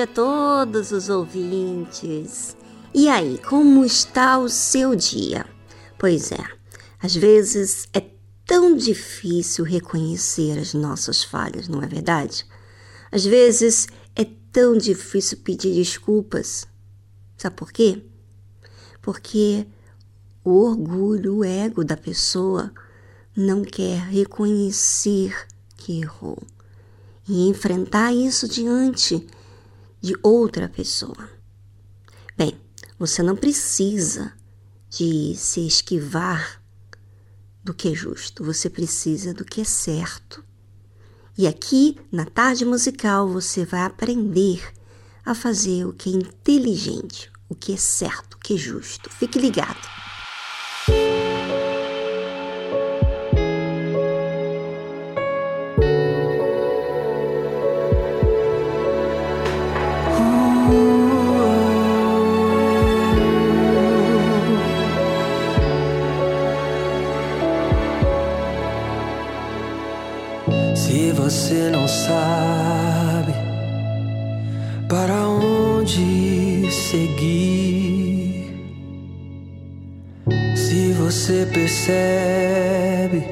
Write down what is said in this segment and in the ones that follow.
A todos os ouvintes. E aí, como está o seu dia? Pois é, às vezes é tão difícil reconhecer as nossas falhas, não é verdade? Às vezes é tão difícil pedir desculpas. Sabe por quê? Porque o orgulho, o ego da pessoa não quer reconhecer que errou e enfrentar isso diante de outra pessoa. Bem, você não precisa de se esquivar do que é justo, você precisa do que é certo. E aqui, na tarde musical, você vai aprender a fazer o que é inteligente, o que é certo, o que é justo. Fique ligado. Percebe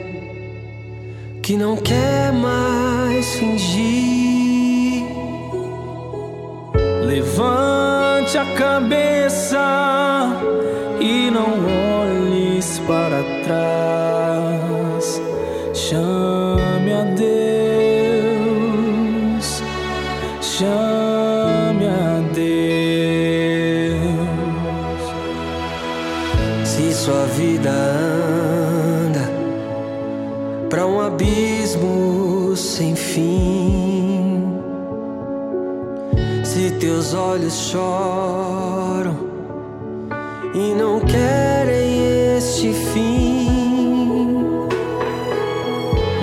que não quer mais fingir, levante a cabeça teus olhos choram e não querem este fim.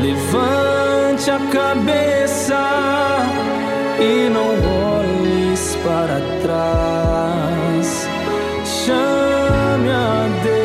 Levante a cabeça e não olhes para trás. Chame a Deus,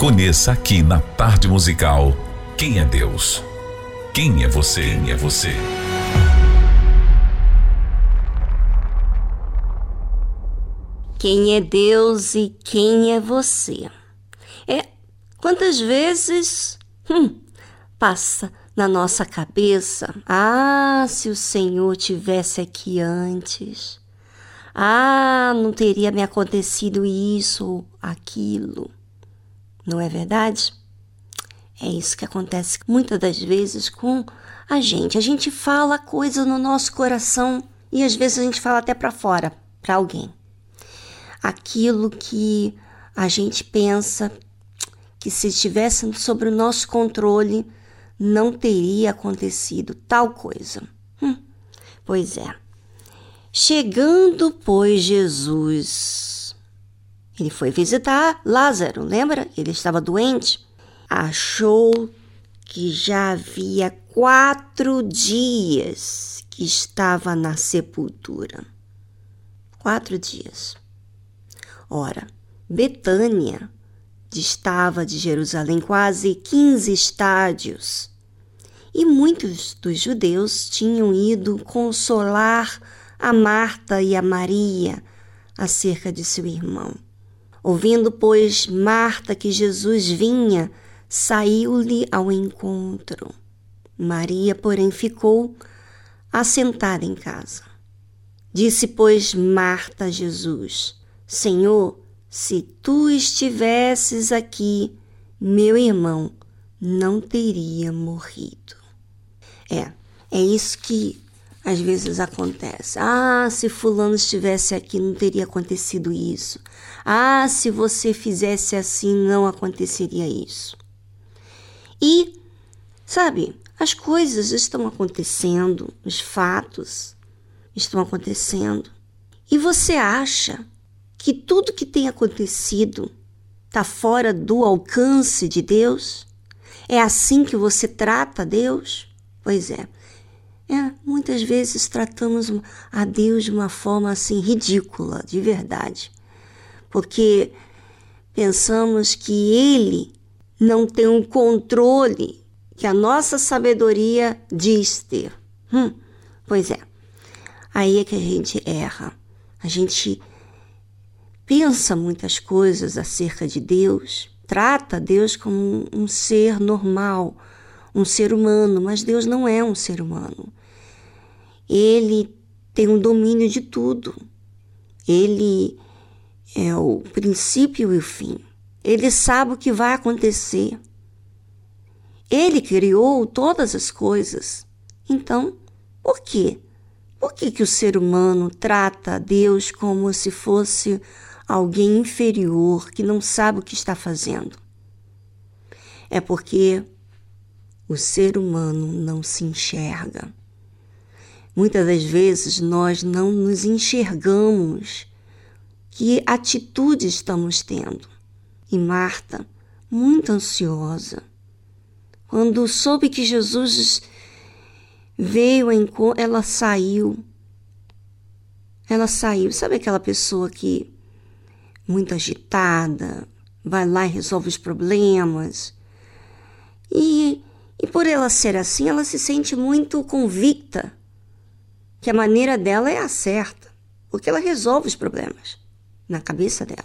Conheça aqui na Tarde Musical quem é Deus. Quem é você? Quem é você? Quem é Deus e quem é você? É quantas vezes hum, passa na nossa cabeça? Ah, se o Senhor tivesse aqui antes. Ah, não teria me acontecido isso ou aquilo. Não é verdade? É isso que acontece muitas das vezes com a gente. A gente fala coisa no nosso coração e às vezes a gente fala até para fora, para alguém. Aquilo que a gente pensa que se estivesse sobre o nosso controle não teria acontecido tal coisa. Hum, pois é. Chegando, pois, Jesus, ele foi visitar Lázaro, lembra? Ele estava doente. Achou que já havia quatro dias que estava na sepultura. Quatro dias. Ora, Betânia distava de Jerusalém quase 15 estádios, e muitos dos judeus tinham ido consolar a Marta e a Maria, acerca de seu irmão. Ouvindo, pois, Marta que Jesus vinha, saiu-lhe ao encontro. Maria, porém, ficou assentada em casa. Disse, pois, Marta a Jesus: Senhor, se tu estivesses aqui, meu irmão não teria morrido. É, é isso que às vezes acontece. Ah, se Fulano estivesse aqui, não teria acontecido isso. Ah, se você fizesse assim, não aconteceria isso. E, sabe, as coisas estão acontecendo, os fatos estão acontecendo. E você acha que tudo que tem acontecido está fora do alcance de Deus? É assim que você trata Deus? Pois é. É, muitas vezes tratamos a Deus de uma forma assim ridícula, de verdade. Porque pensamos que ele não tem um controle que a nossa sabedoria diz ter. Hum, pois é. Aí é que a gente erra. A gente pensa muitas coisas acerca de Deus, trata Deus como um ser normal, um ser humano, mas Deus não é um ser humano. Ele tem um domínio de tudo. Ele é o princípio e o fim. Ele sabe o que vai acontecer. Ele criou todas as coisas. Então, por quê? Por que, que o ser humano trata Deus como se fosse alguém inferior que não sabe o que está fazendo? É porque o ser humano não se enxerga. Muitas das vezes nós não nos enxergamos que atitude estamos tendo. E Marta, muito ansiosa, quando soube que Jesus veio, ela saiu. Ela saiu. Sabe aquela pessoa que muito agitada, vai lá e resolve os problemas? E e por ela ser assim, ela se sente muito convicta que a maneira dela é a certa, porque ela resolve os problemas na cabeça dela.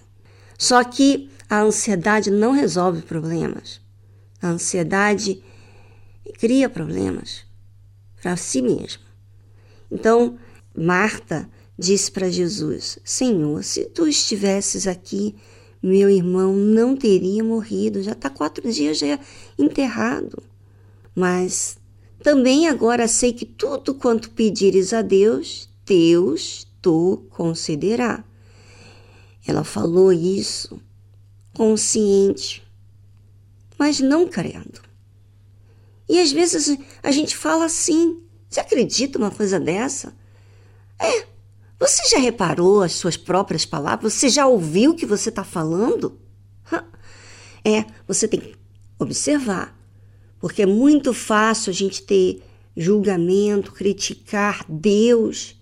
Só que a ansiedade não resolve problemas. A ansiedade cria problemas para si mesma. Então, Marta disse para Jesus: Senhor, se tu estivesses aqui, meu irmão não teria morrido, já está quatro dias já enterrado. Mas também agora sei que tudo quanto pedires a Deus, Deus tu concederá. Ela falou isso consciente, mas não crendo. E às vezes a gente fala assim: você acredita uma coisa dessa? É, você já reparou as suas próprias palavras? Você já ouviu o que você está falando? É, você tem que observar porque é muito fácil a gente ter julgamento, criticar Deus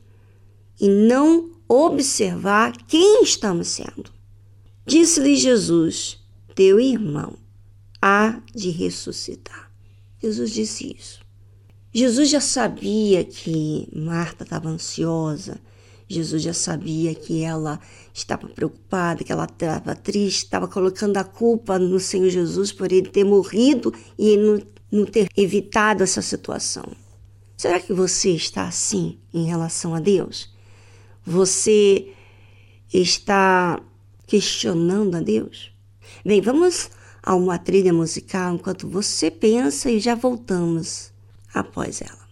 e não observar quem estamos sendo. Disse-lhe Jesus: Teu irmão há de ressuscitar. Jesus disse isso. Jesus já sabia que Marta estava ansiosa, Jesus já sabia que ela estava preocupada, que ela estava triste, estava colocando a culpa no Senhor Jesus por ele ter morrido e ele não, não ter evitado essa situação. Será que você está assim em relação a Deus? Você está questionando a Deus? Bem, vamos a uma trilha musical enquanto você pensa e já voltamos após ela.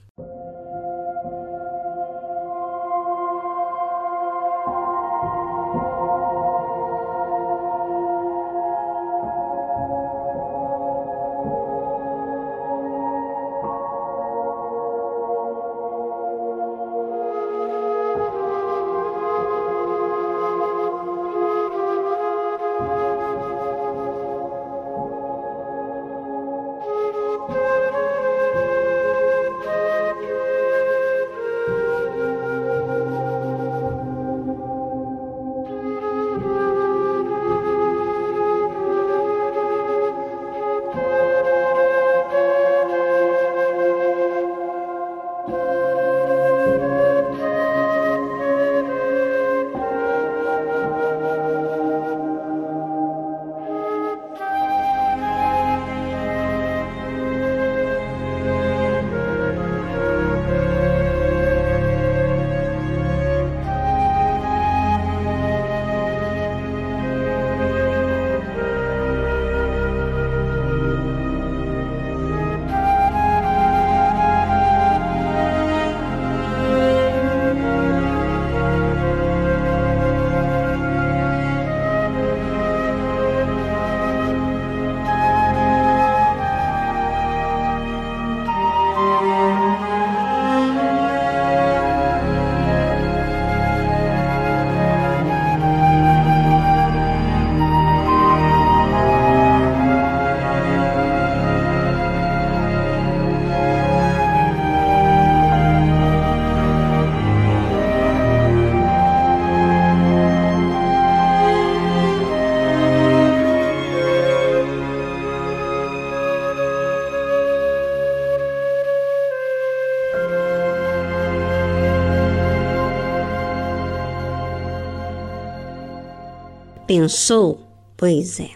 Pensou? Pois é,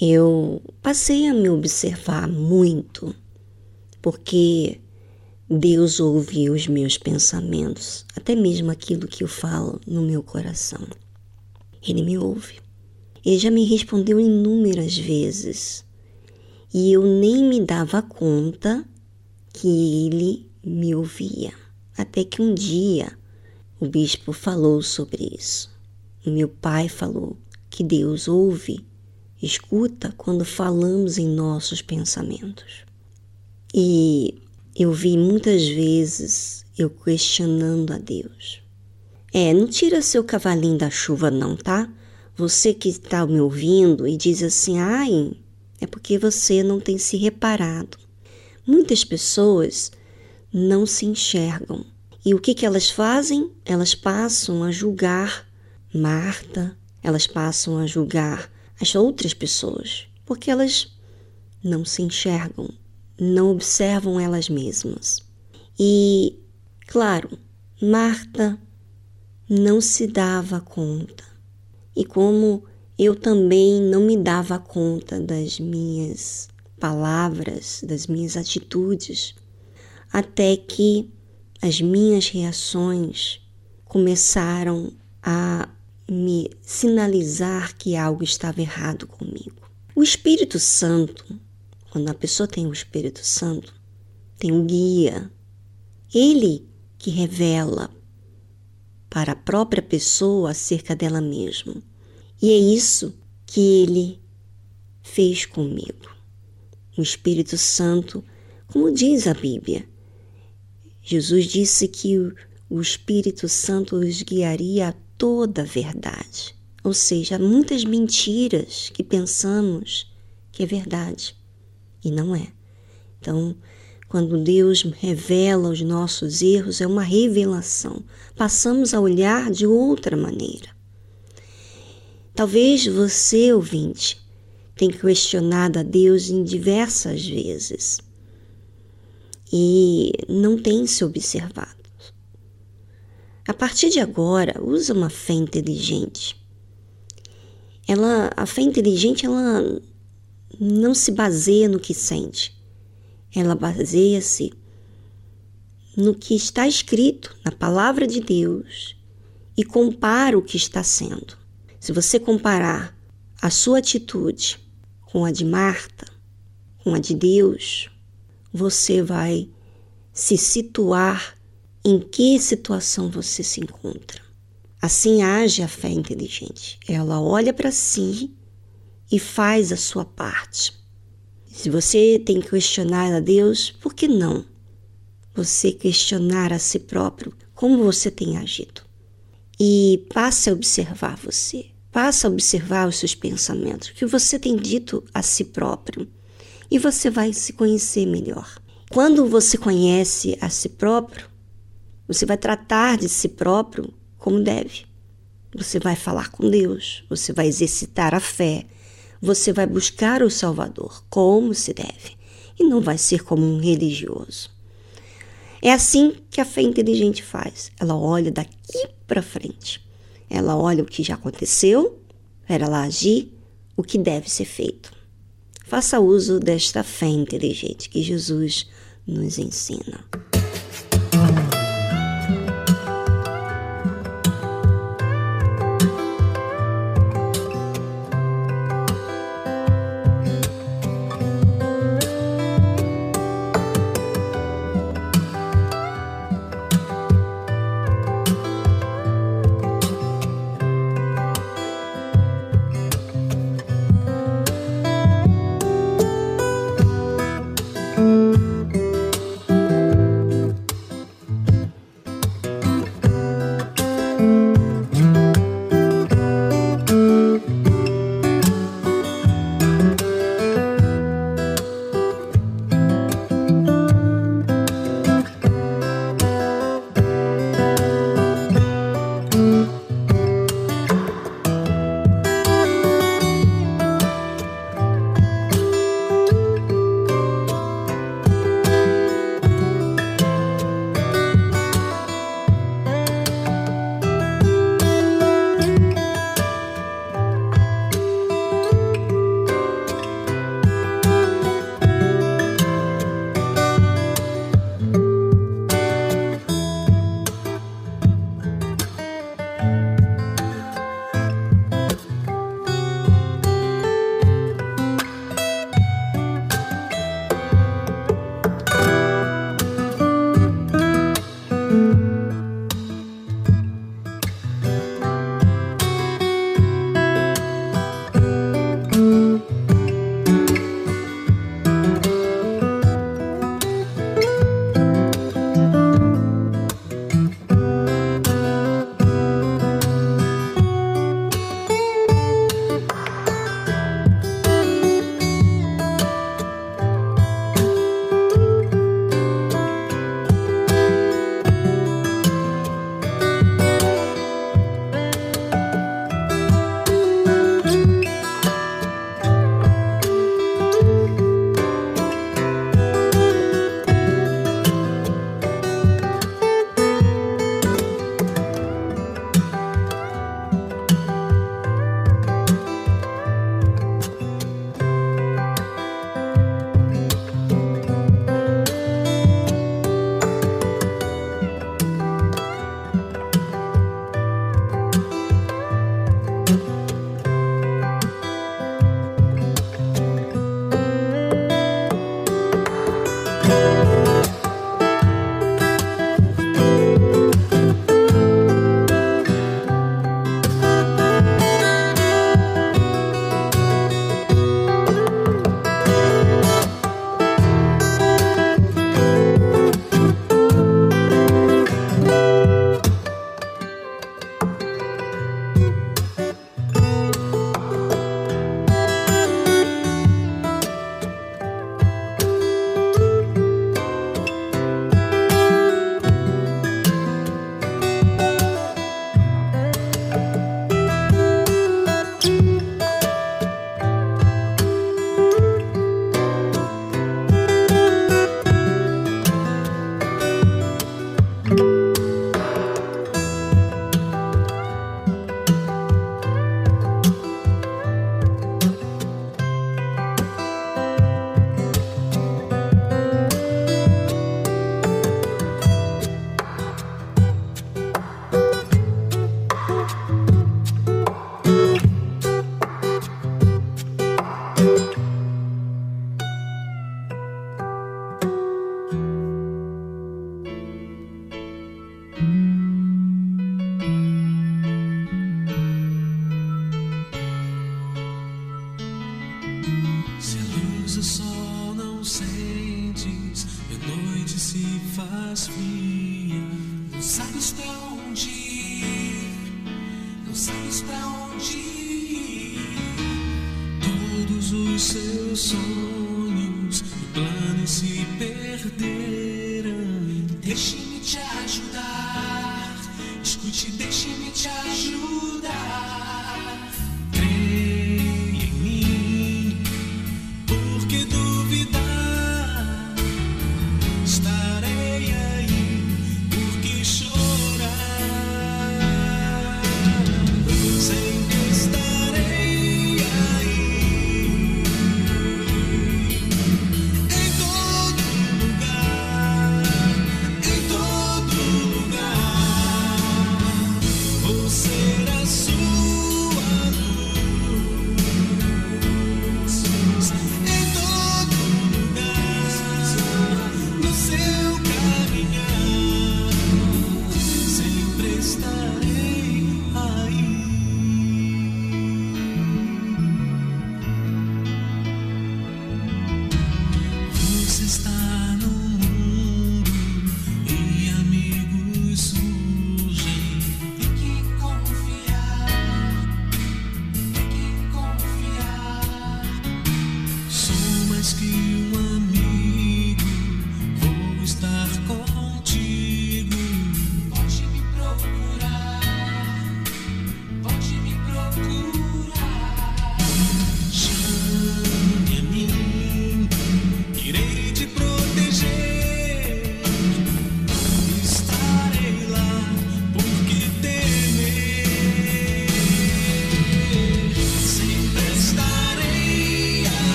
eu passei a me observar muito, porque Deus ouve os meus pensamentos, até mesmo aquilo que eu falo no meu coração. Ele me ouve. Ele já me respondeu inúmeras vezes e eu nem me dava conta que ele me ouvia. Até que um dia o bispo falou sobre isso. O meu pai falou que Deus ouve, escuta quando falamos em nossos pensamentos. E eu vi muitas vezes eu questionando a Deus. É, não tira seu cavalinho da chuva, não, tá? Você que está me ouvindo e diz assim, ai, é porque você não tem se reparado. Muitas pessoas não se enxergam. E o que, que elas fazem? Elas passam a julgar Marta, elas passam a julgar as outras pessoas, porque elas não se enxergam, não observam elas mesmas. E, claro, Marta não se dava conta. E como eu também não me dava conta das minhas palavras, das minhas atitudes, até que as minhas reações começaram a me sinalizar que algo estava errado comigo. O Espírito Santo, quando a pessoa tem o Espírito Santo, tem um guia, ele que revela para a própria pessoa acerca dela mesma. E é isso que ele fez comigo. O Espírito Santo, como diz a Bíblia, Jesus disse que o Espírito Santo os guiaria a toda a verdade. Ou seja, há muitas mentiras que pensamos que é verdade e não é. Então, quando Deus revela os nossos erros, é uma revelação. Passamos a olhar de outra maneira. Talvez você, ouvinte, tenha questionado a Deus em diversas vezes e não tem se observado. A partir de agora, usa uma fé inteligente. Ela, a fé inteligente, ela não se baseia no que sente ela baseia-se no que está escrito na palavra de Deus e compara o que está sendo. Se você comparar a sua atitude com a de Marta, com a de Deus, você vai se situar em que situação você se encontra. Assim age a fé inteligente. Ela olha para si e faz a sua parte. Se você tem que questionar a Deus, por que não você questionar a si próprio como você tem agido? E passe a observar você, passe a observar os seus pensamentos, o que você tem dito a si próprio, e você vai se conhecer melhor. Quando você conhece a si próprio, você vai tratar de si próprio como deve. Você vai falar com Deus, você vai exercitar a fé, você vai buscar o Salvador como se deve e não vai ser como um religioso. É assim que a fé inteligente faz. Ela olha daqui para frente. Ela olha o que já aconteceu para ela agir o que deve ser feito. Faça uso desta fé inteligente que Jesus nos ensina.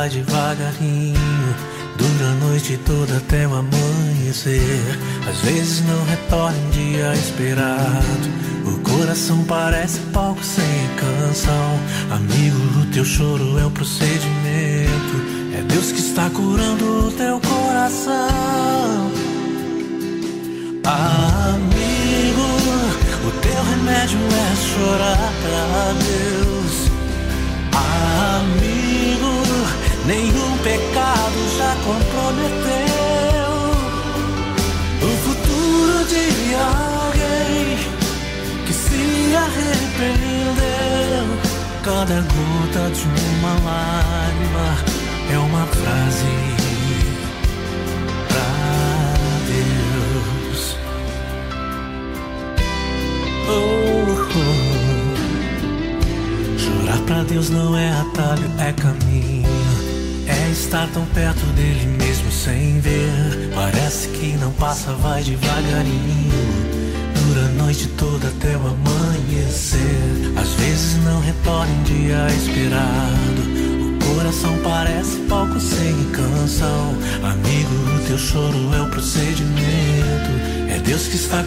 vai devagarinho Dura a noite toda até o amanhecer. Às vezes não retorna um dia esperado. O coração parece palco sem canção. Amigo, o teu choro é o procedimento.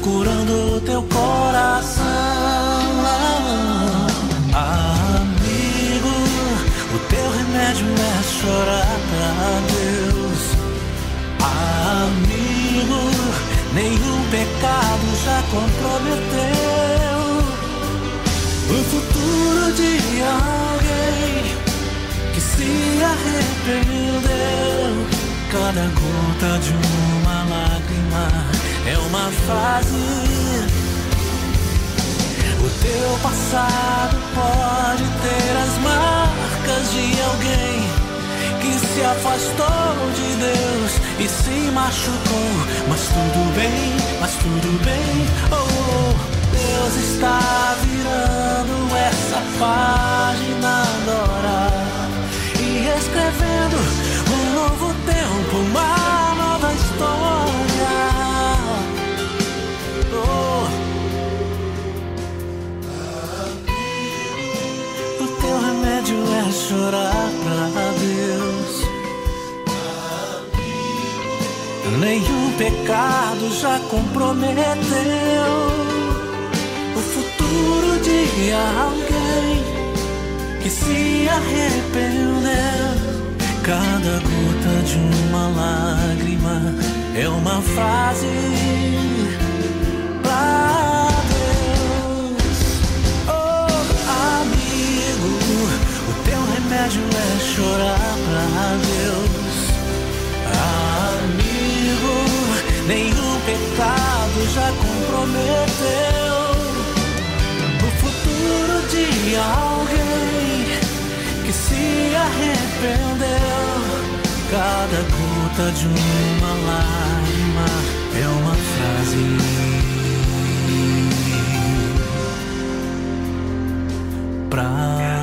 cura chorar pra Deus. Nenhum pecado já comprometeu o futuro de alguém que se arrependeu. Cada gota de uma lágrima é uma frase remédio é chorar pra Deus. Amigo, nenhum pecado já comprometeu o futuro de alguém que se arrependeu. Cada gota de uma lágrima é uma frase. Pra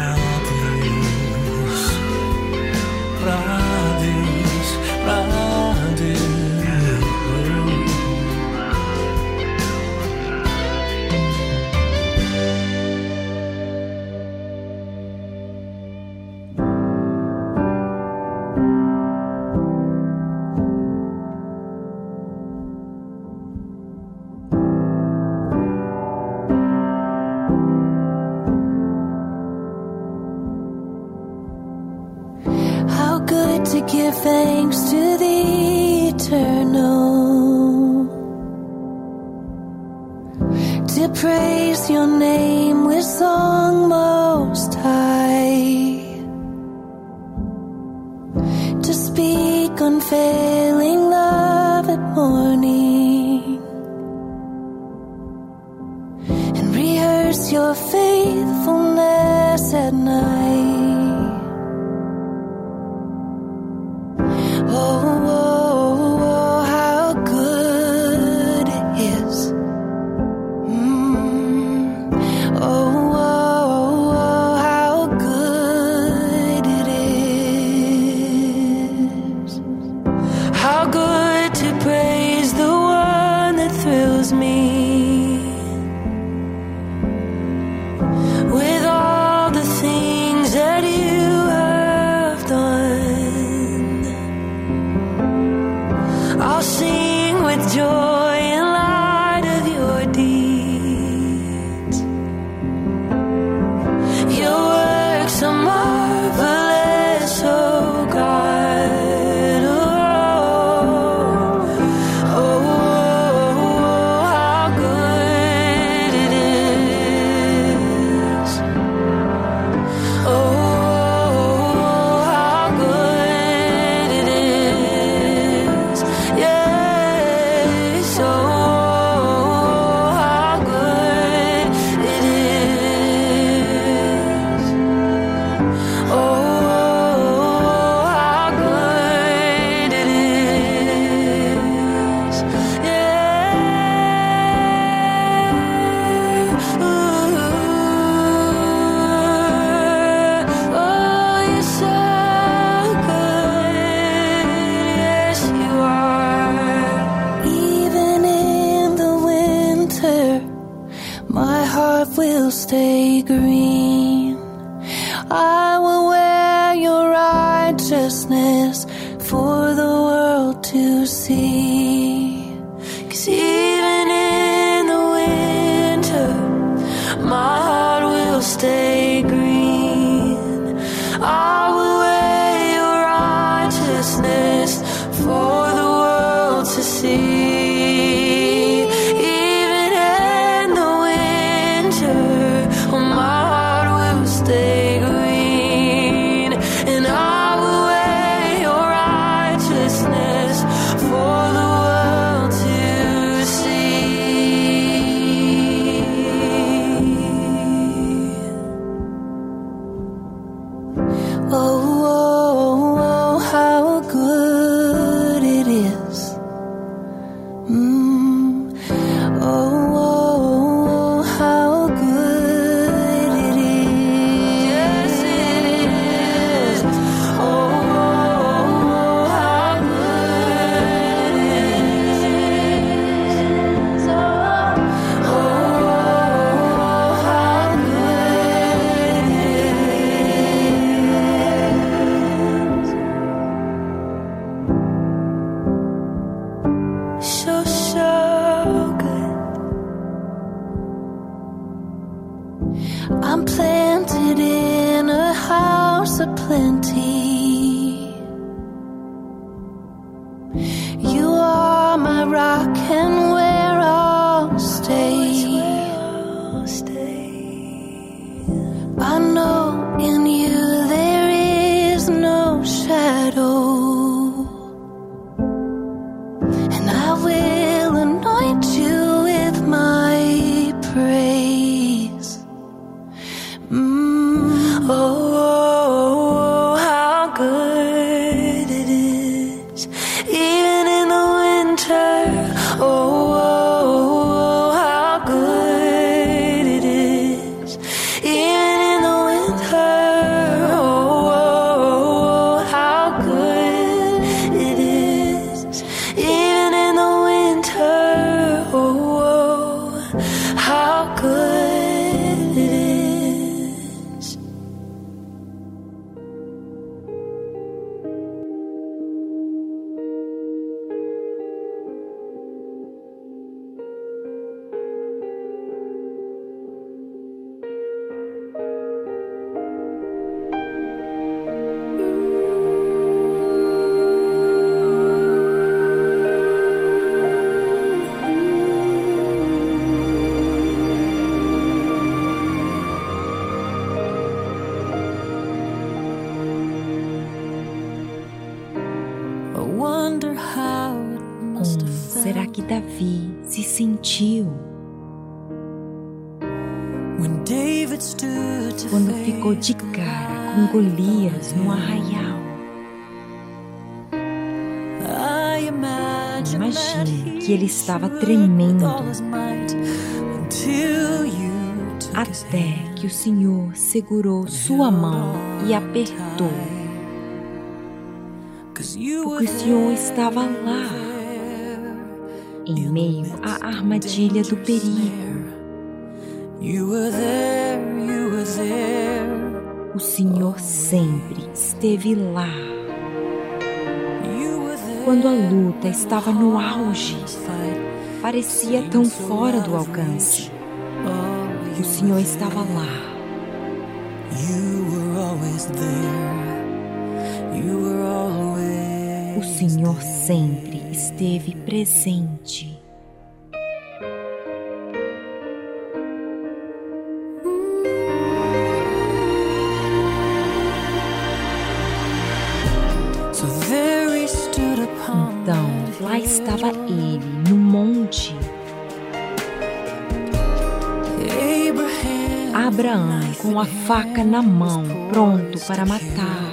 estava tremendo. Até que o Senhor segurou sua mão e apertou. Porque o Senhor estava lá, em meio à armadilha do perigo. O Senhor sempre esteve lá. Quando a luta estava no auge, parecia tão fora do alcance. O Senhor estava lá. O Senhor sempre esteve presente. Então, lá estava ele, Abraão, com a faca na mão, pronto para matar.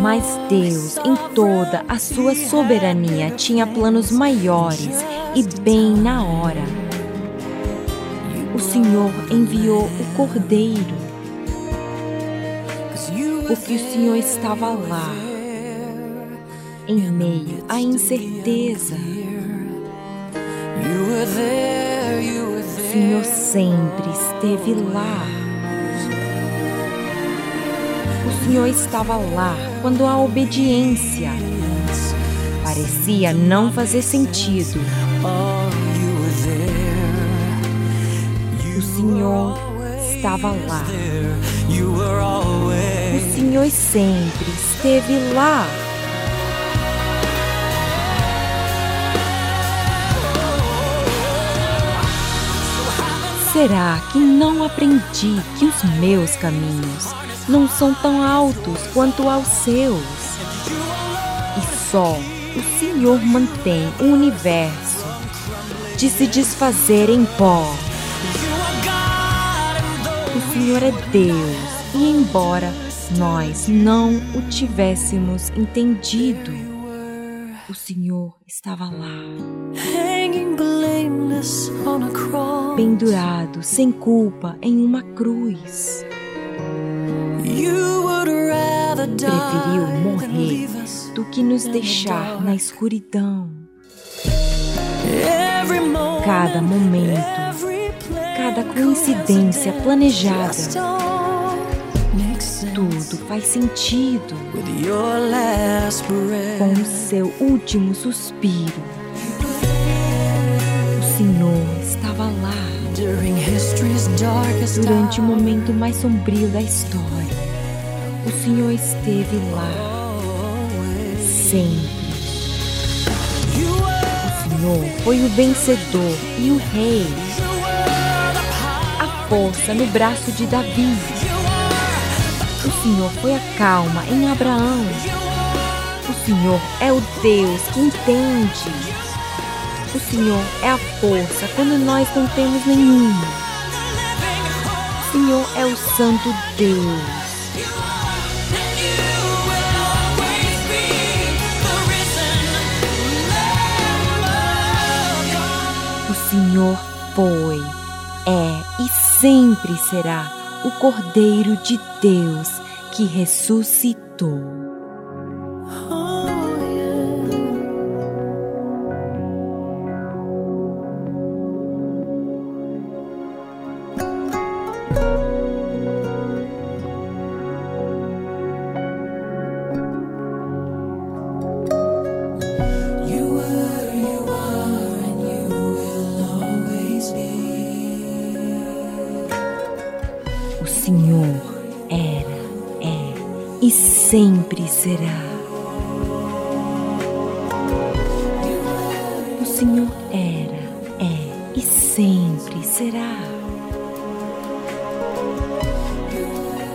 Mas Deus, em toda a sua soberania, tinha planos maiores e bem na hora. O Senhor enviou o cordeiro porque o Senhor estava lá, em meio à incerteza. O Senhor sempre esteve lá. O Senhor estava lá quando a obediência parecia não fazer sentido. O Senhor estava lá. O Senhor sempre esteve lá. Será que não aprendi que os meus caminhos não são tão altos quanto aos seus? E só o Senhor mantém o universo de se desfazer em pó. O Senhor é Deus e embora nós não o tivéssemos entendido, Senhor estava lá, pendurado sem culpa em uma cruz. Preferiu morrer do que nos deixar na escuridão. Cada momento, cada coincidência planejada faz sentido com o seu último suspiro. O Senhor estava lá durante o momento mais sombrio da história. O Senhor esteve lá sempre. O Senhor foi o vencedor e o rei. A força no braço de Davi Senhor foi a calma em Abraão. O Senhor é o Deus que entende. O Senhor é a força quando nós não temos nenhuma. O Senhor é o Santo Deus. O Senhor foi, é e sempre será o Cordeiro de Deus que ressuscitou. Será. O Senhor era, é e sempre será.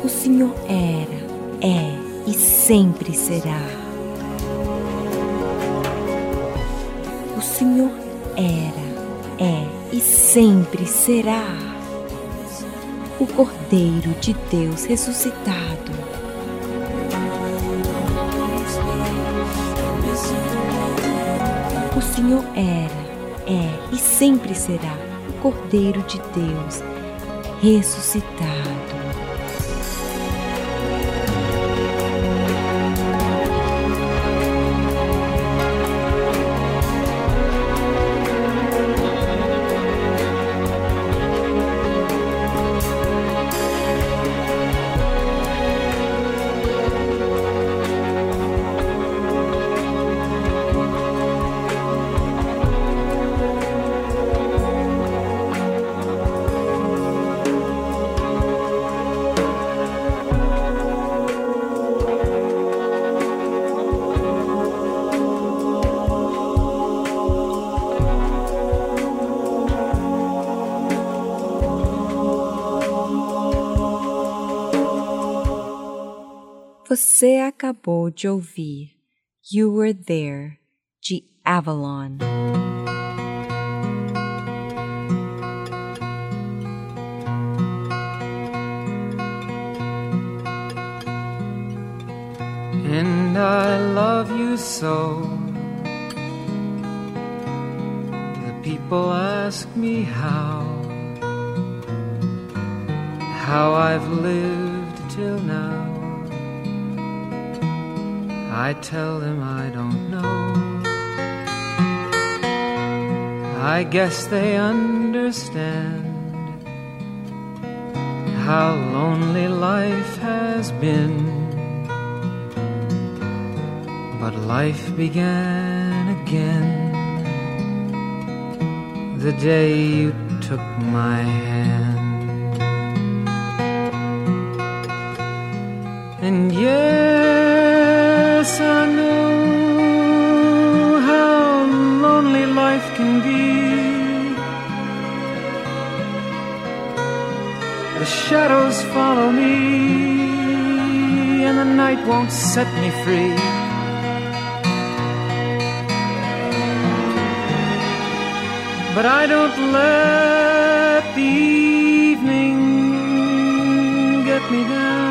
O Senhor era, é e sempre será. O Senhor era, é e sempre será. O Cordeiro de Deus ressuscitado O Senhor era, é e sempre será o Cordeiro de Deus ressuscitado. Acabou de ouvir You Were There, de Avalon. And I love you so. The people ask me how, how I've lived I tell them I don't know. I guess they understand how lonely life has been. But life began again the day you took my hand. Won't set me free. But I don't let the evening get me down.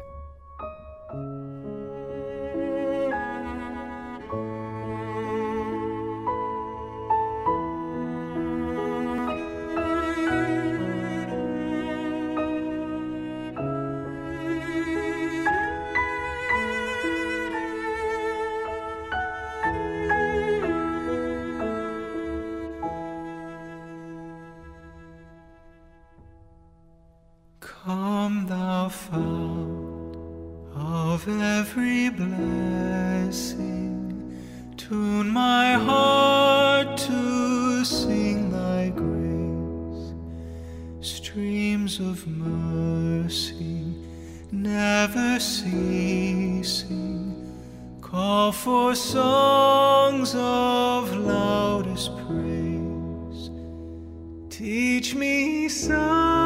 sun.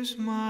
is my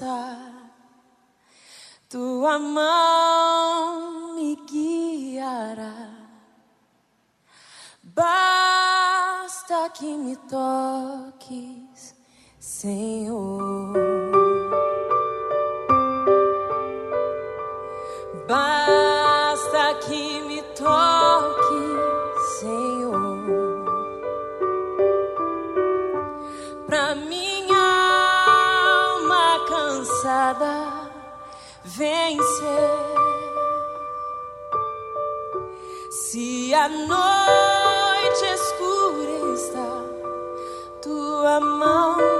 está. Tua mão me guiará. Basta que me toques, Senhor. Basta vencer. Se a noite escura está, tua mão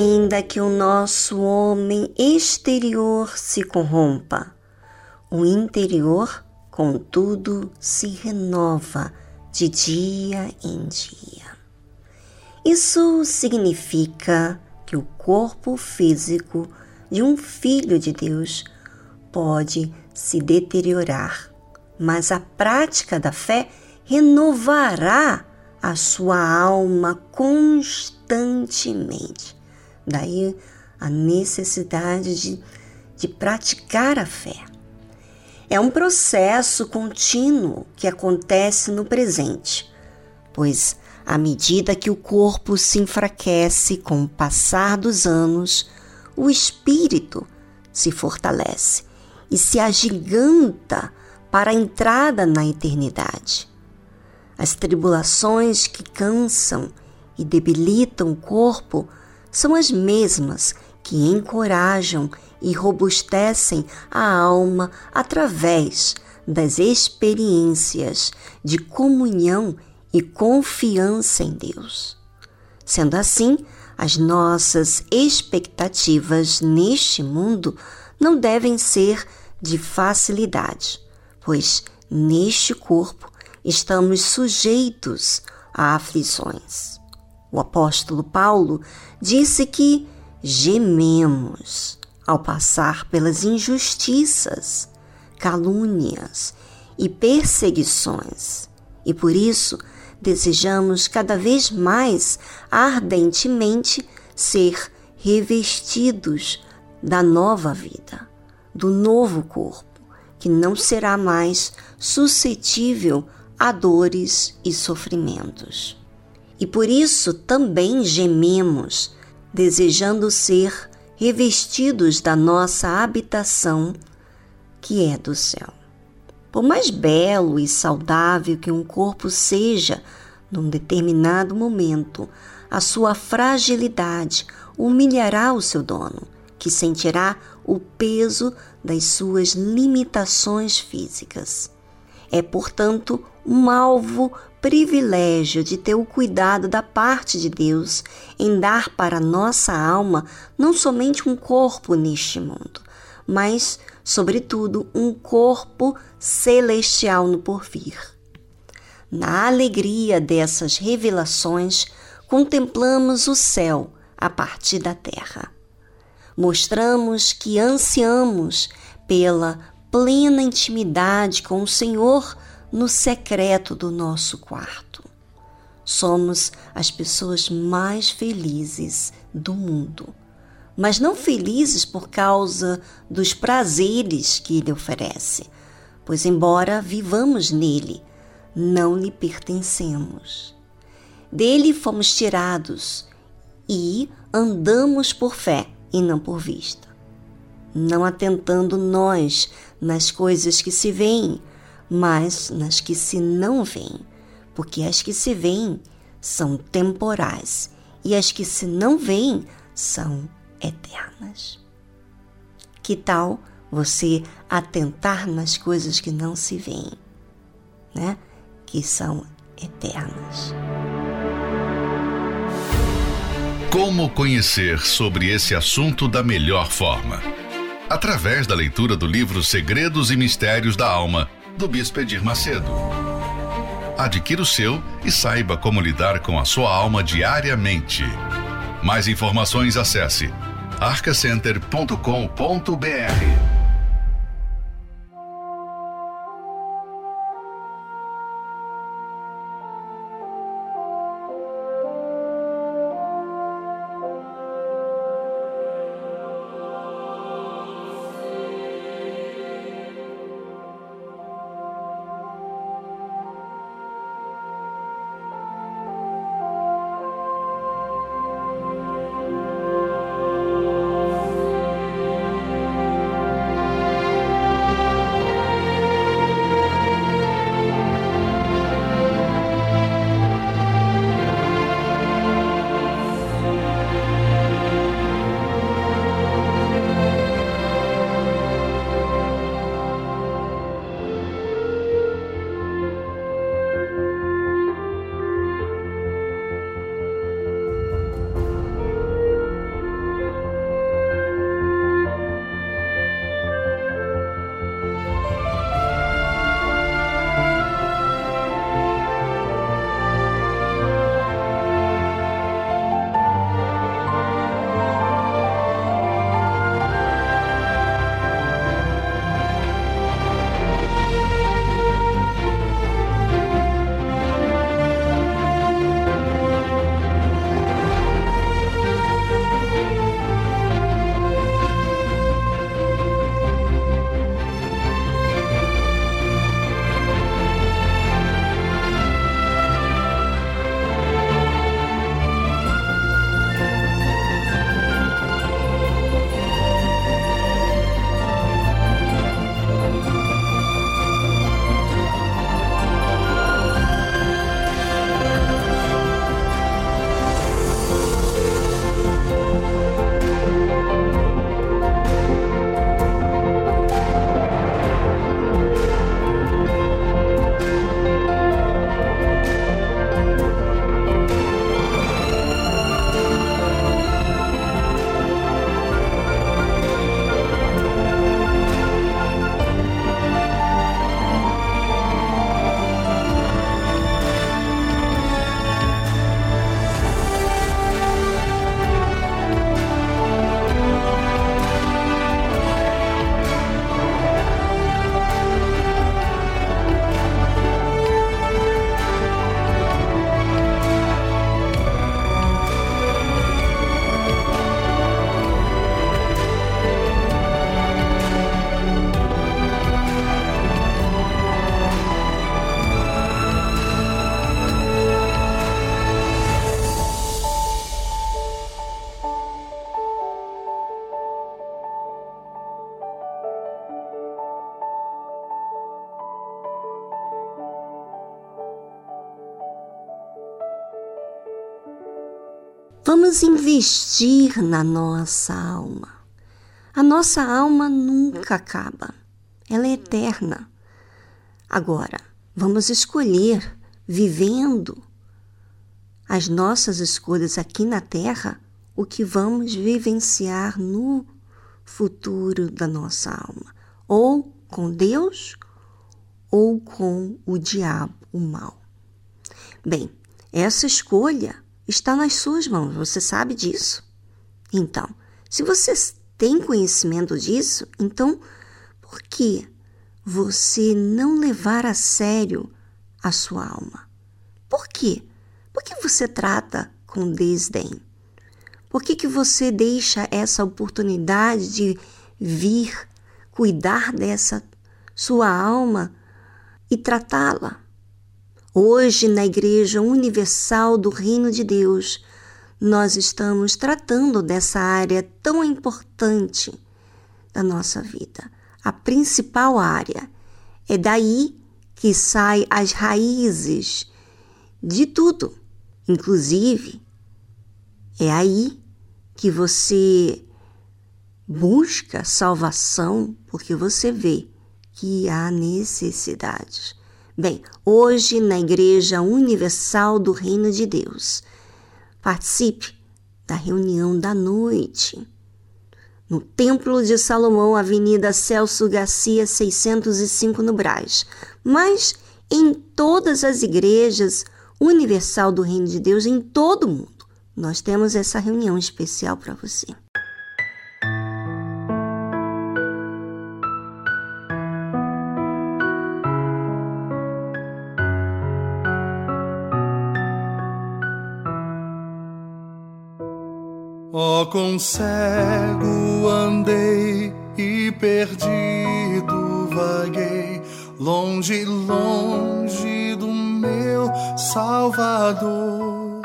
Ainda que o nosso homem exterior se corrompa, o interior, contudo, se renova de dia em dia. Isso significa que o corpo físico de um filho de Deus pode se deteriorar, mas a prática da fé renovará a sua alma constantemente. Daí a necessidade de, de praticar a fé. É um processo contínuo que acontece no presente, pois à medida que o corpo se enfraquece com o passar dos anos, o espírito se fortalece e se agiganta para a entrada na eternidade. As tribulações que cansam e debilitam o corpo são as mesmas que encorajam e robustecem a alma através das experiências de comunhão e confiança em Deus. Sendo assim, as nossas expectativas neste mundo não devem ser de facilidade, pois neste corpo estamos sujeitos a aflições. O apóstolo Paulo disse que gememos ao passar pelas injustiças, calúnias e perseguições, e por isso desejamos cada vez mais ardentemente ser revestidos da nova vida, do novo corpo, que não será mais suscetível a dores e sofrimentos. E por isso também gememos, desejando ser revestidos da nossa habitação, que é do céu. Por mais belo e saudável que um corpo seja, num determinado momento, a sua fragilidade humilhará o seu dono, que sentirá o peso das suas limitações físicas. É, portanto, um alvo privilégio de ter o cuidado da parte de Deus em dar para nossa alma não somente um corpo neste mundo, mas sobretudo, um corpo celestial no porvir. Na alegria dessas revelações, contemplamos o céu a partir da terra. Mostramos que ansiamos pela plena intimidade com o Senhor no secreto do nosso quarto. Somos as pessoas mais felizes do mundo mas não felizes por causa dos prazeres que ele oferece, pois, embora vivamos nele, não lhe pertencemos. Dele fomos tirados e andamos por fé e não por vista, não atentando nós nas coisas que se veem, mas nas que se não veem, porque as que se veem são temporais e as que se não veem são eternas. Que tal você atentar nas coisas que não se veem, né? Que são eternas. Como conhecer sobre esse assunto da melhor forma? Através da leitura do livro Segredos e Mistérios da Alma, do Bispo Edir Macedo. Adquira o seu e saiba como lidar com a sua alma diariamente. Mais informações acesse arcacenter.com.br investir na nossa alma. A nossa alma nunca acaba, ela é eterna. Agora, vamos escolher, vivendo as nossas escolhas aqui na Terra, o que vamos vivenciar no futuro da nossa alma, ou com Deus ou com o diabo, o mal. Bem, essa escolha está nas suas mãos, você sabe disso. Então, se você tem conhecimento disso, então por que você não levar a sério a sua alma? Por quê? Por que você trata com desdém? Por que, que você deixa essa oportunidade de vir cuidar dessa sua alma e tratá-la? Hoje, na Igreja Universal do Reino de Deus, nós estamos tratando dessa área tão importante da nossa vida. A principal área. É daí que saem as raízes de tudo. Inclusive, é aí que você busca salvação porque você vê que há necessidades. Bem, hoje na Igreja Universal do Reino de Deus, participe da reunião da noite. No Templo de Salomão, Avenida Celso Garcia, 605 no Brás. Mas em todas as igrejas universal do Reino de Deus, em todo o mundo, nós temos essa reunião especial para você. Ó, oh, com cego andei e perdido vaguei, longe, longe do meu Salvador.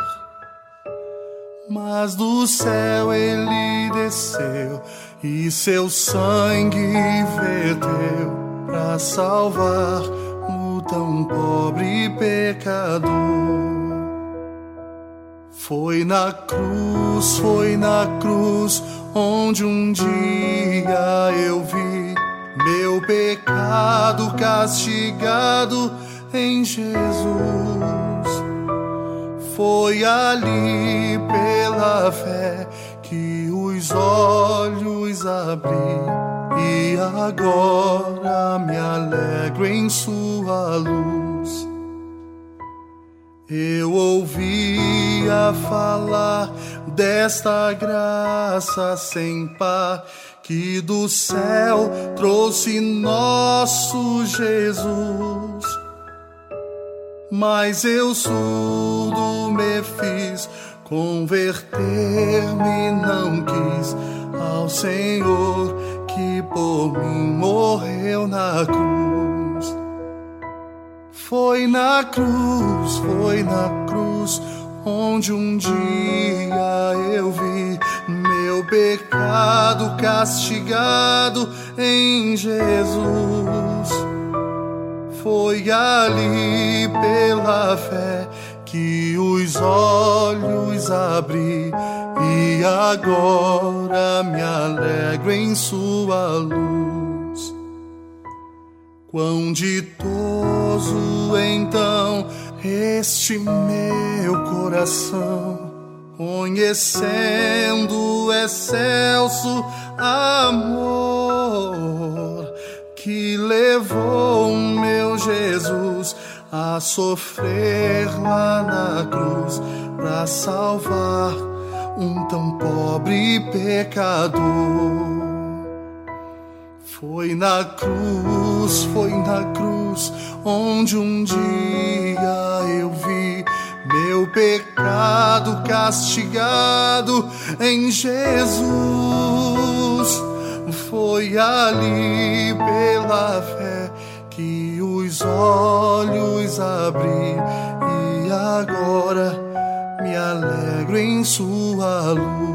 Mas do céu ele desceu e seu sangue verteu para salvar o tão pobre pecador. Foi na cruz, foi na cruz, onde um dia eu vi meu pecado castigado em Jesus. Foi ali pela fé que os olhos abri e agora me alegro em Sua luz. Eu ouvia falar desta graça sem par que do céu trouxe nosso Jesus. Mas eu surdo me fiz, converter-me não quis ao Senhor que por mim morreu na cruz. Foi na cruz, foi na cruz, onde um dia eu vi meu pecado castigado em Jesus. Foi ali pela fé que os olhos abri e agora me alegro em Sua luz. Quão ditoso então este meu coração, conhecendo o excelso amor que levou meu Jesus a sofrer lá na cruz para salvar um tão pobre pecador. Foi na cruz, foi na cruz, onde um dia eu vi meu pecado castigado em Jesus. Foi ali pela fé que os olhos abri e agora me alegro em Sua luz.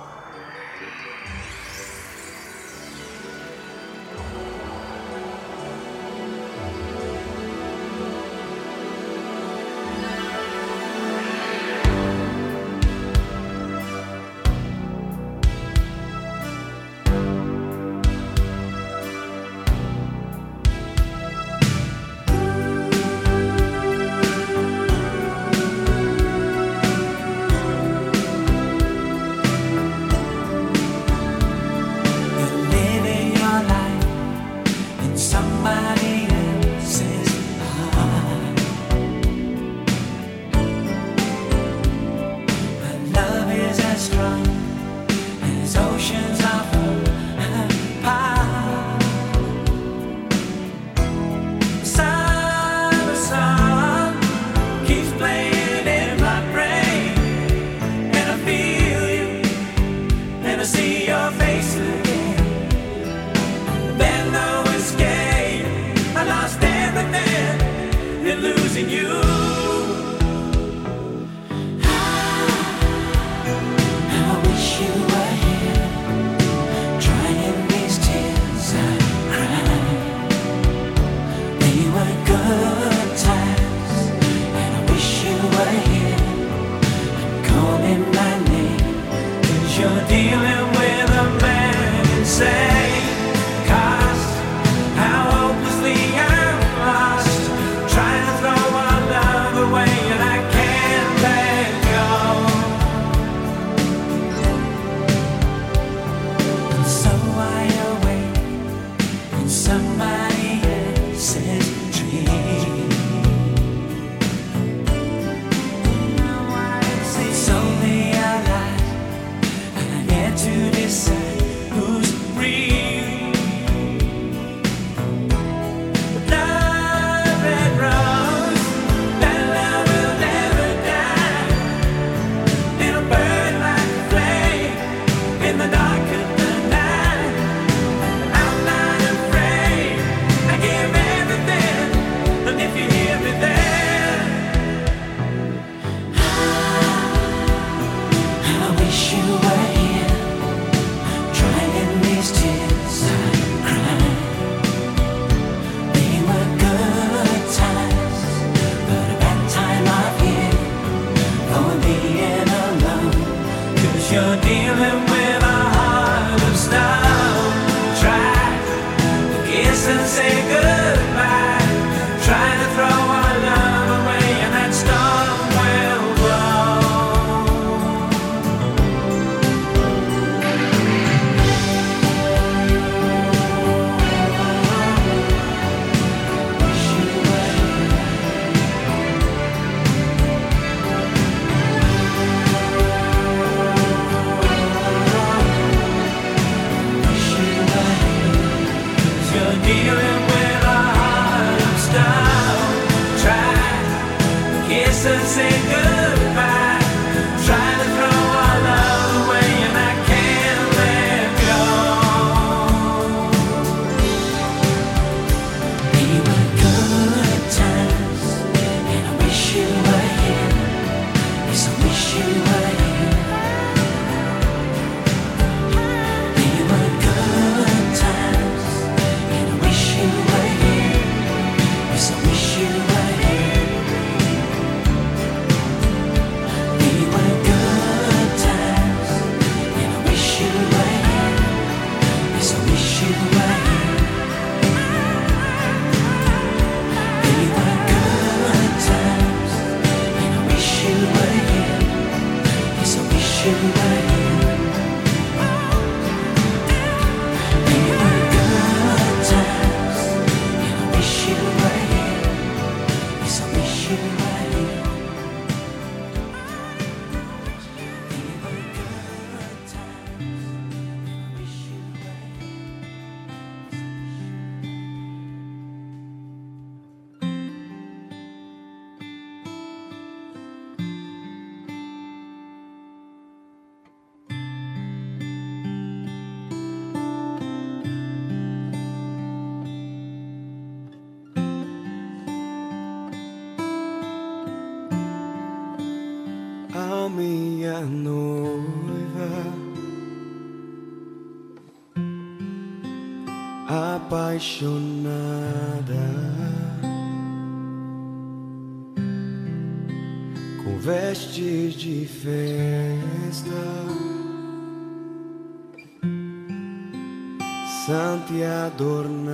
pensante e adornada.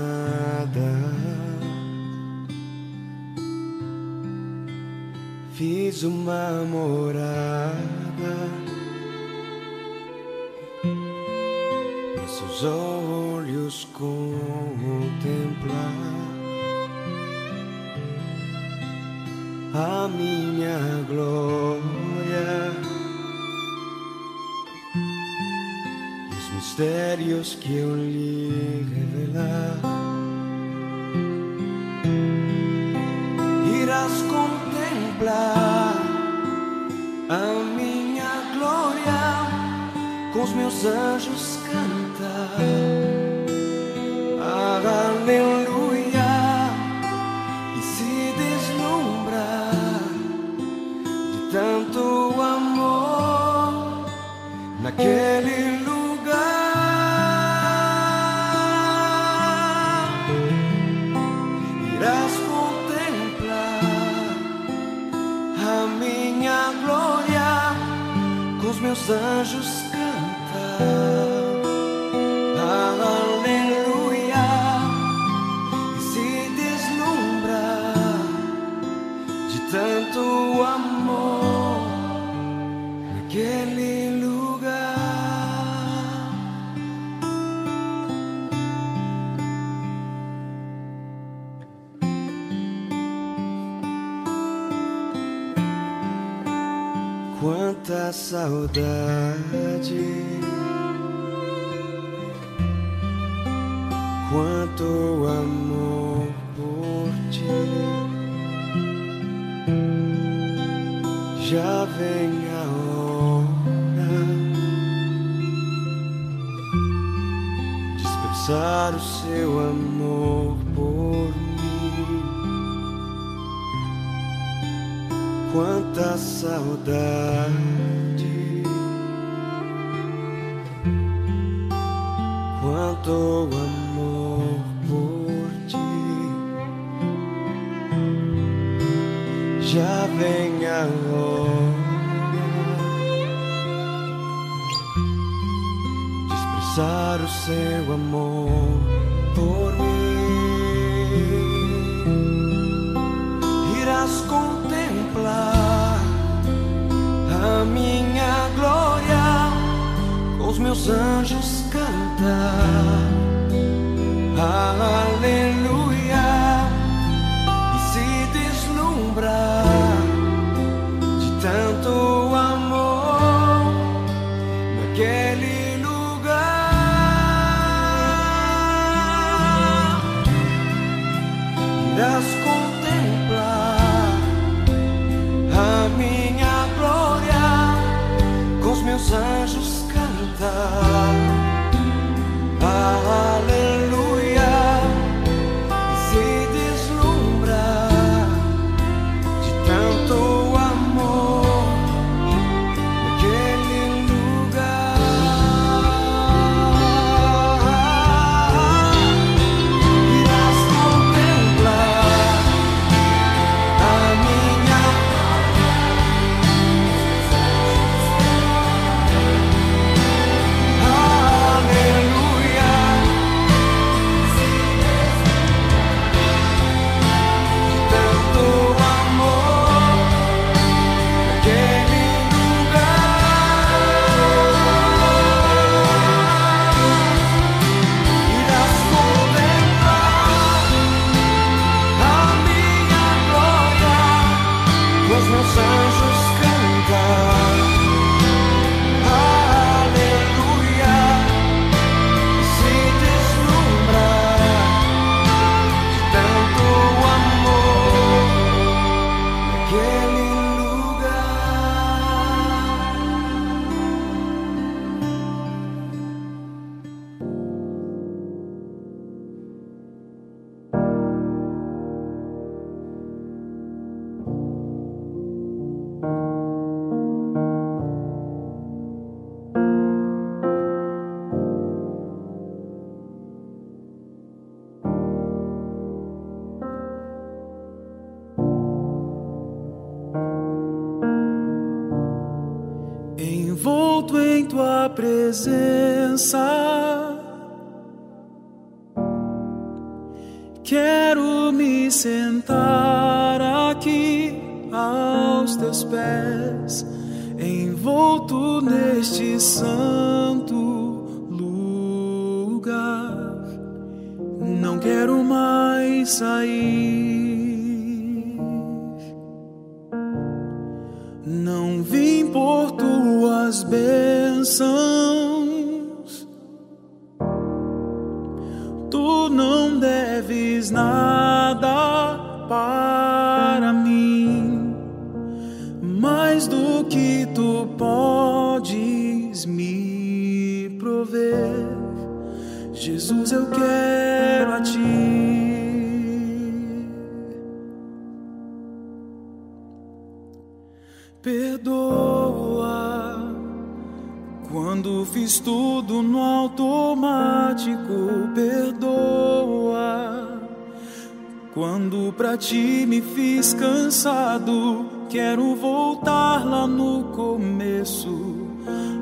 Fiz uma morada, seus olhos contemplar a minha glória. mistérios que eu lhe revelar. Irás contemplar a minha glória, com os meus anjos cantar. Aleluia. anjos saudade. Quanto amor por ti. Já vem a hora de expressar o seu amor por mim. quanta saudade.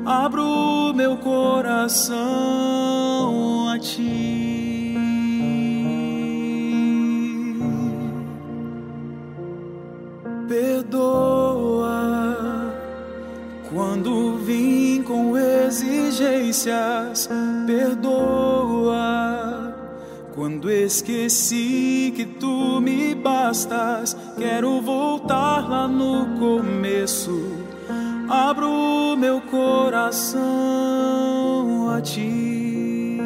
Abro meu coração a ti. Perdoa quando vim com exigências. Perdoa quando esqueci que tu me bastas. Quero voltar lá no começo abro meu coração a ti.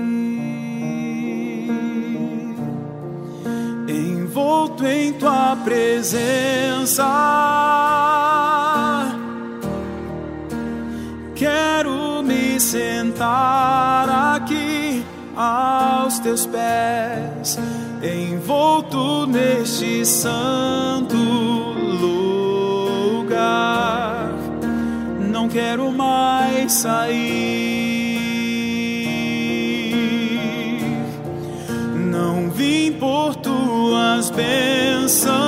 Envolto em tua presença, quero me sentar aqui aos teus pés, envolto neste santo quero mais sair. Não vim por tuas bênçãos.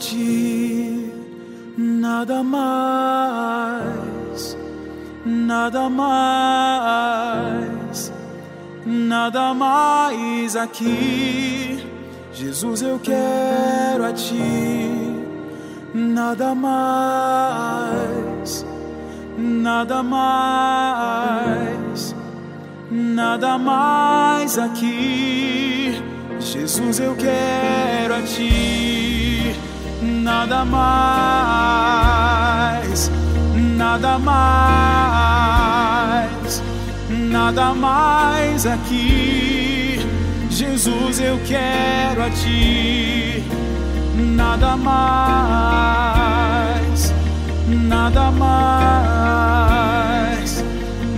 Ti, nada mais, nada mais, nada mais aqui. Jesus, eu quero a ti, nada mais nada mais, nada mais aqui. Jesus, eu quero a ti, nada mais, nada mais, nada mais aqui. Jesus, eu quero a ti, nada mais nada mais,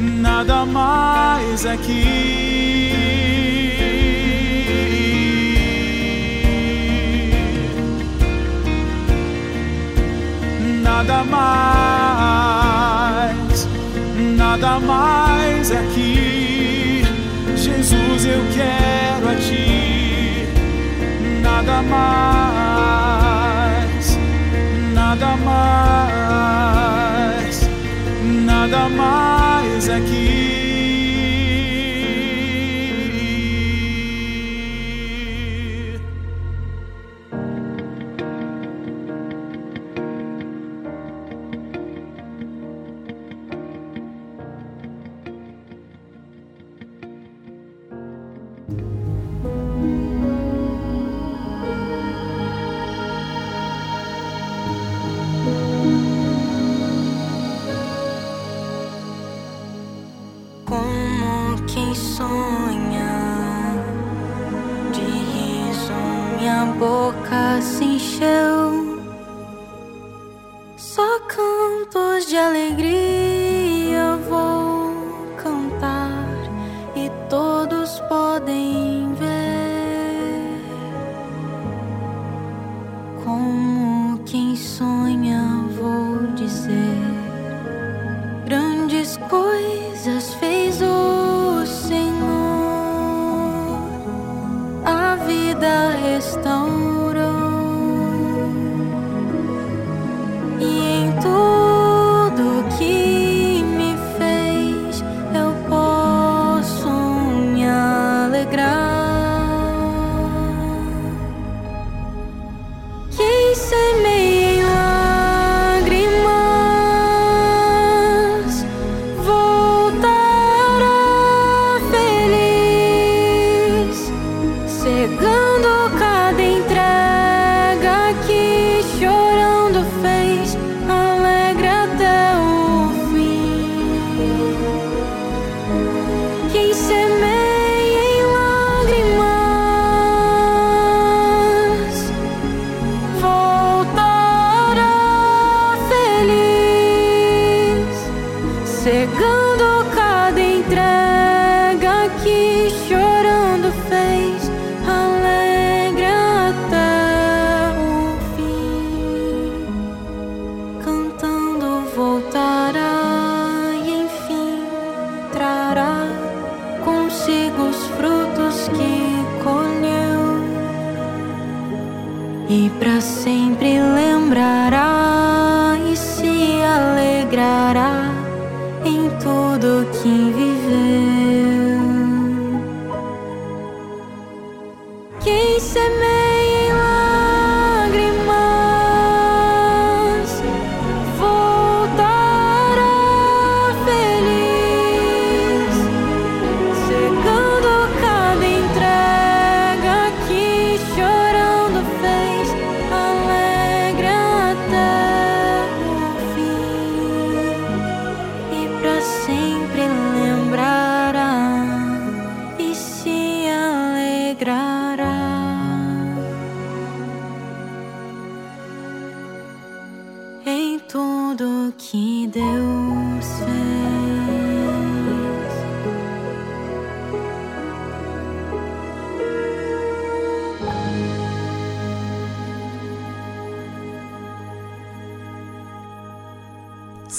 nada mais aqui. Nada mais, nada mais aqui. Jesus, eu quero a ti. Nada mais, nada mais, nada mais aqui.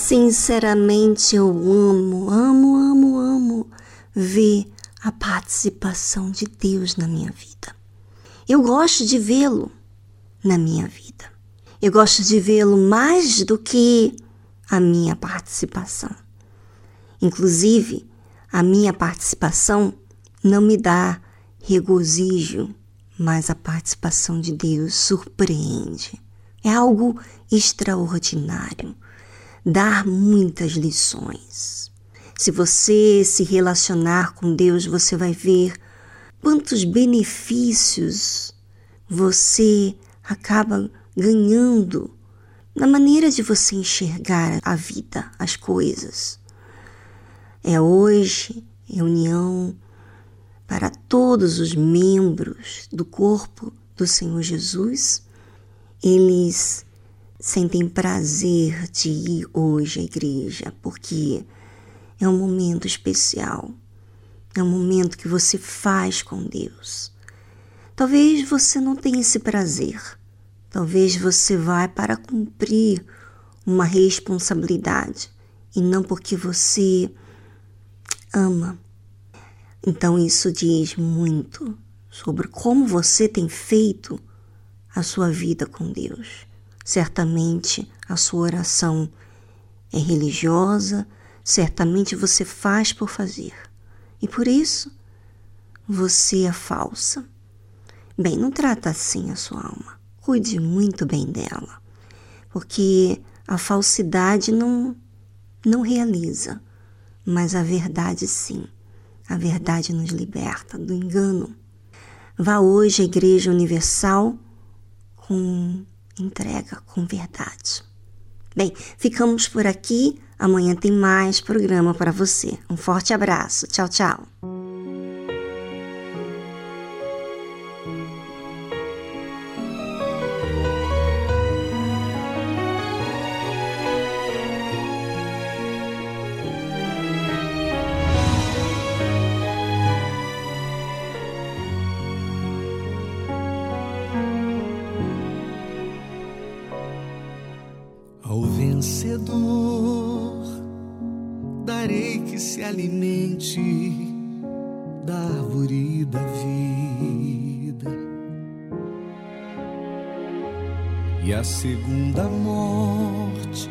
Sinceramente, eu amo, amo, amo, amo ver a participação de Deus na minha vida. Eu gosto de vê-lo na minha vida. Eu gosto de vê-lo mais do que a minha participação. Inclusive, a minha participação não me dá regozijo, mas a participação de Deus surpreende. É algo extraordinário dar muitas lições. Se você se relacionar com Deus, você vai ver quantos benefícios você acaba ganhando na maneira de você enxergar a vida, as coisas. É hoje reunião para todos os membros do corpo do Senhor Jesus. Eles sentem prazer de ir hoje à igreja, porque é um momento especial. É um momento que você faz com Deus. Talvez você não tenha esse prazer. Talvez você vá para cumprir uma responsabilidade e não porque você ama. Então isso diz muito sobre como você tem feito a sua vida com Deus. Certamente a sua oração é religiosa, certamente você faz por fazer. E por isso você é falsa. Bem, não trata assim a sua alma. Cuide muito bem dela, porque a falsidade não não realiza, mas a verdade sim. A verdade nos liberta do engano. Vá hoje à Igreja Universal com entrega com verdade. Bem, ficamos por aqui. Amanhã tem mais programa para você. Um forte abraço. Tchau, tchau. Alimente da árvore da vida. E a segunda morte,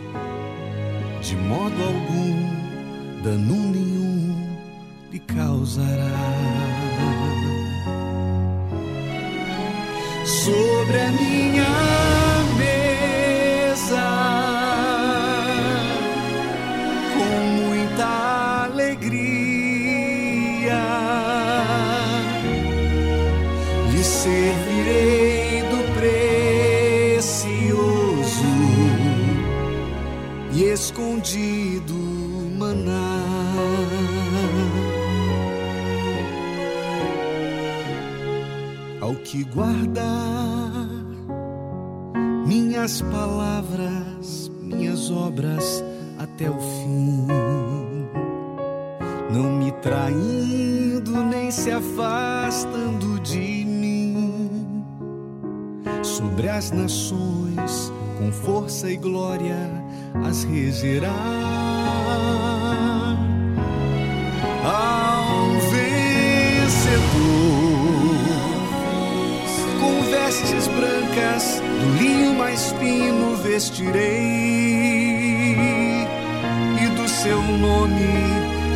de modo algum, dano nenhum lhe causará. Sobre a minha que guardar minhas palavras, minhas obras até o fim, não me traindo nem se afastando de mim. Sobre as nações, com força e glória, as regerá. Vestes brancas, do linho mais fino vestirei, e do seu nome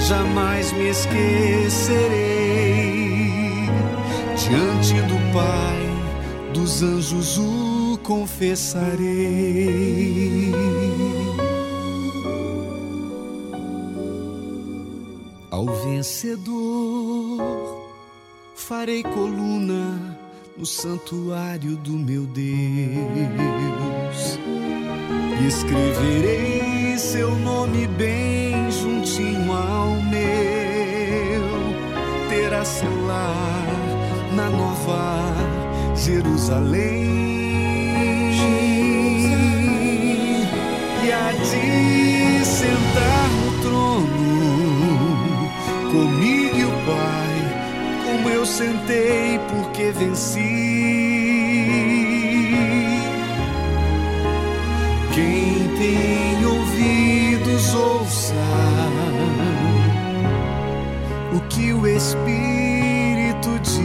jamais me esquecerei. Diante do Pai, dos anjos o confessarei. Ao vencedor farei coluna no santuário do meu Deus e escreverei seu nome bem juntinho ao meu. Terá seu lar na nova Jerusalém. Sentei porque venci. Quem tem ouvidos ouça o que o Espírito diz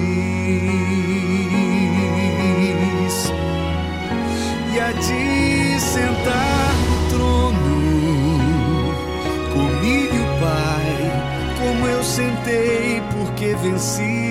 e há de sentar no trono comigo Pai, como eu sentei porque venci.